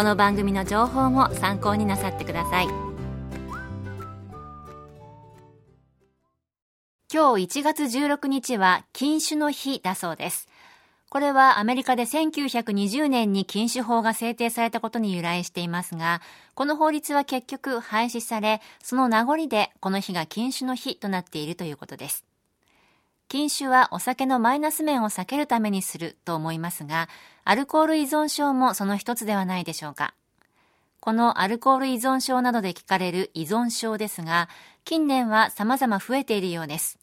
この番組の情報も参考になさってください今日1月16日は禁酒の日だそうですこれはアメリカで1920年に禁酒法が制定されたことに由来していますが、この法律は結局廃止され、その名残でこの日が禁酒の日となっているということです。禁酒はお酒のマイナス面を避けるためにすると思いますが、アルコール依存症もその一つではないでしょうか。このアルコール依存症などで聞かれる依存症ですが、近年は様々増えているようです。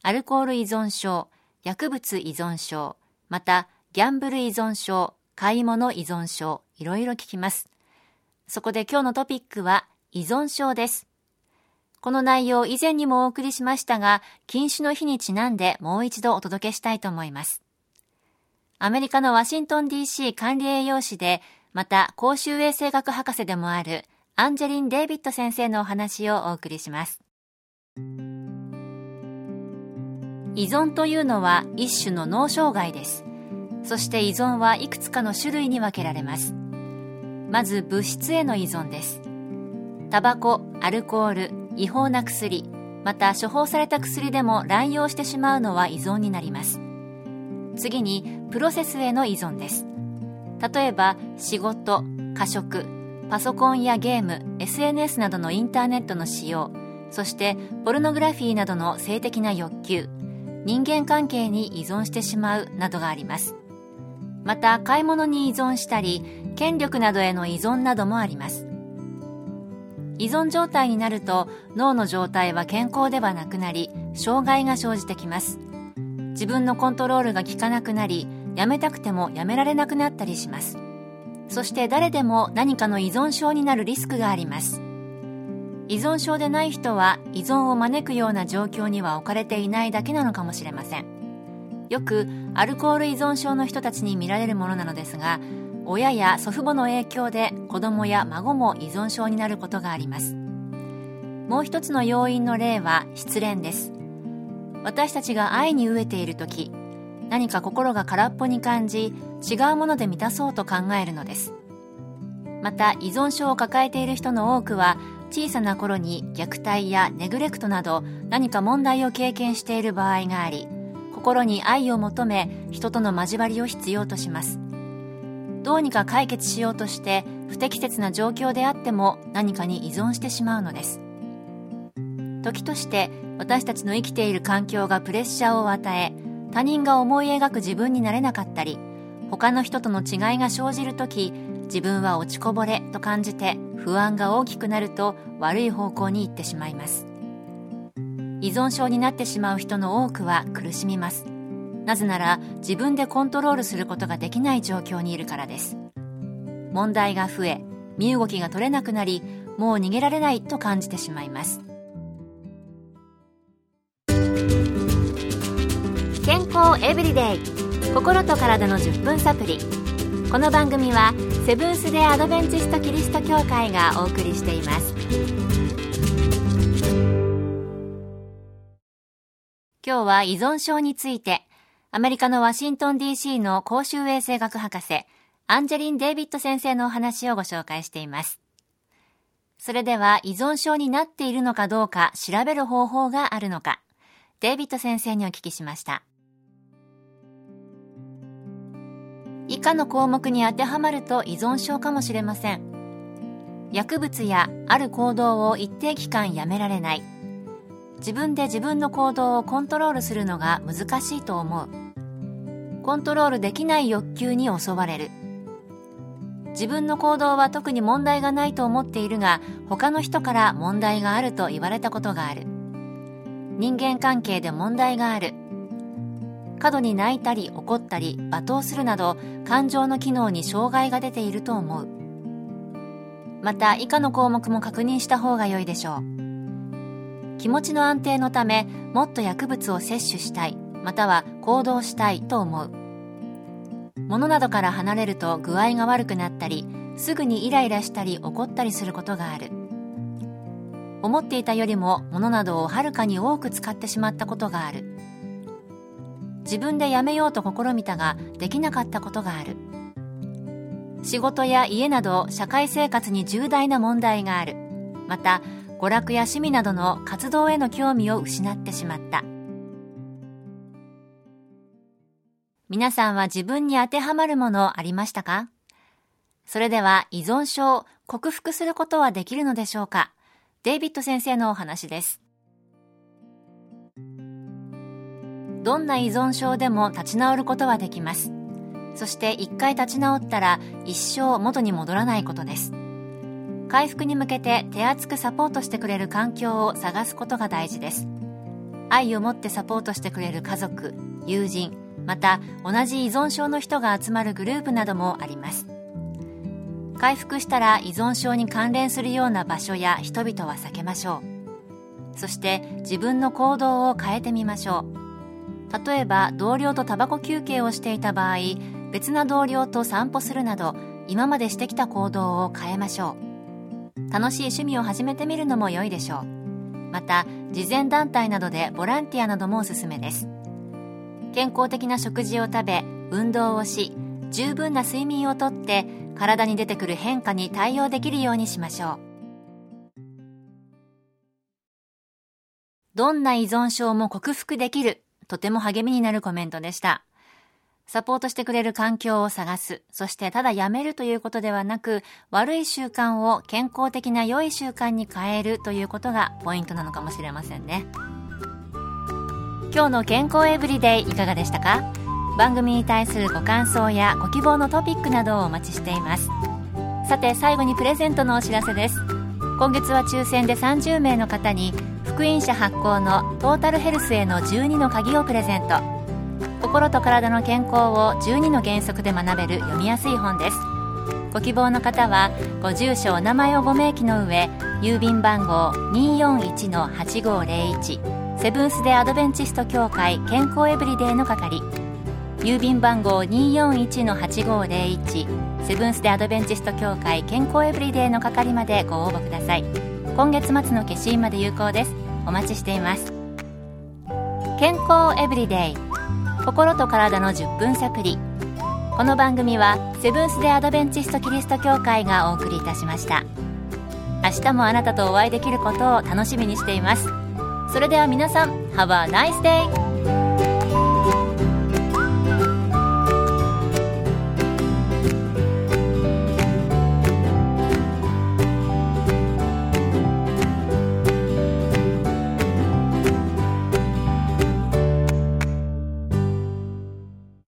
アルコール依存症、薬物依存症、また、ギャンブル依存症、買い物依存症、いろいろ聞きます。そこで今日のトピックは依存症です。この内容以前にもお送りしましたが、禁酒の日にちなんでもう一度お届けしたいと思います。アメリカのワシントン DC 管理栄養士で、また公衆衛生学博士でもあるアンジェリン・デイビッド先生のお話をお送りします。依存というのは一種の脳障害ですそして依存はいくつかの種類に分けられますまず物質への依存ですタバコアルコール違法な薬また処方された薬でも乱用してしまうのは依存になります。次にプロセスへの依存です。例えば仕事過食パソコンやゲーム SNS などのインターネットの使用そしてポルノグラフィーなどの性的な欲求人間関係に依存してしまうなどがあります。また買い物に依存したり権力などへの依存などもあります。依存状態になると脳の状態は健康ではなくなり障害が生じてきます。自分のコントロールが効かなくなりやめたくてもやめられなくなったりします。そして誰でも何かの依存症になるリスクがあります。依存症でない人は依存を招くような状況には置かれていないだけなのかもしれません。よくアルコール依存症の人たちに見られるものなのですが親や祖父母の影響で子供や孫も依存症になることがあります。もう一つの要因の例は失恋です。私たちが愛に飢えている時何か心が空っぽに感じ違うもので満たそうと考えるのです。また依存症を抱えている人の多くは小さな頃に虐待やネグレクトなど何か問題を経験している場合があり心に愛を求め人との交わりを必要とします。どうにか解決しようとして不適切な状況であっても何かに依存してしまうのです。時として私たちの生きている環境がプレッシャーを与え他人が思い描く自分になれなかったり他の人との違いが生じる時自分は落ちこぼれと感じて不安が大きくなると悪い方向に行ってしまいます。依存症になってしまう人の多くは苦しみます。なぜなら自分でコントロールすることができない状況にいるからです。問題が増え身動きが取れなくなりもう逃げられないと感じてしまいます。健康エブリデイ心と体の10分サプリ。この番組はセブンス・デ・アドベンチスト・キリスト教会がお送りしています。今日は依存症についてアメリカのワシントン DC の公衆衛生学博士アンジェリン・デイビッド先生のお話をご紹介しています。それでは依存症になっているのかどうか調べる方法があるのかデイビッド先生にお聞きしました。以下の項目に当てはまると依存症かもしれません。薬物やある行動を一定期間やめられない。自分で自分の行動をコントロールするのが難しいと思う。コントロールできない欲求に襲われる。自分の行動は特に問題がないと思っているが他の人から問題があると言われたことがある。人間関係で問題がある。過度に泣いたり怒ったり罵倒するなど感情の機能に障害が出ていると思う。また以下の項目も確認した方が良いでしょう。気持ちの安定のためもっと薬物を摂取したいまたは行動したいと思う。物などから離れると具合が悪くなったりすぐにイライラしたり怒ったりすることがある。思っていたよりも物などをはるかに多く使ってしまったことがある。自分でやめようと試みたができなかったことがある。仕事や家など社会生活に重大な問題がある。また娯楽や趣味などの活動への興味を失ってしまった。皆さんは自分に当てはまるものありましたか？それでは依存症を克服することはできるのでしょうか？デイビッド先生のお話です。どんな依存症でも立ち直ることはできます。そして一回立ち直ったら一生元に戻らないことです。回復に向けて手厚くサポートしてくれる環境を探すことが大事です。愛を持ってサポートしてくれる家族友人また同じ依存症の人が集まるグループなどもあります。回復したら依存症に関連するような場所や人々は避けましょう。そして自分の行動を変えてみましょう。例えば同僚とタバコ休憩をしていた場合別な同僚と散歩するなど今までしてきた行動を変えましょう。楽しい趣味を始めてみるのも良いでしょう。また慈善団体などでボランティアなどもおすすめです。健康的な食事を食べ運動をし十分な睡眠をとって体に出てくる変化に対応できるようにしましょう。どんな依存症も克服できるとても励みになるコメントでした。サポートしてくれる環境を探す。そしてただやめるということではなく悪い習慣を健康的な良い習慣に変えるということがポイントなのかもしれませんね。今日の健康エブリデイいかがでしたか？番組に対するご感想やご希望のトピックなどをお待ちしています。さて最後にプレゼントのお知らせです。今月は抽選で30名の方に福音社発行のトータルヘルスへの12の鍵をプレゼント。心と体の健康を12の原則で学べる読みやすい本です。ご希望の方はご住所お名前をご明記の上郵便番号241-8501セブンス・デ・アドベンチスト協会健康エブリデイの係郵便番号241-8501セブンス・デ・アドベンチスト協会健康エブリデイの係までご応募ください。今月末の消印まで有効です。お待ちしています。健康エブリデイ。心と体の10分サプリこの番組はセブンス・デ・アドベンチスト・キリスト教会がお送りいたしました。明日もあなたとお会いできることを楽しみにしています。それでは皆さん Have a nice day!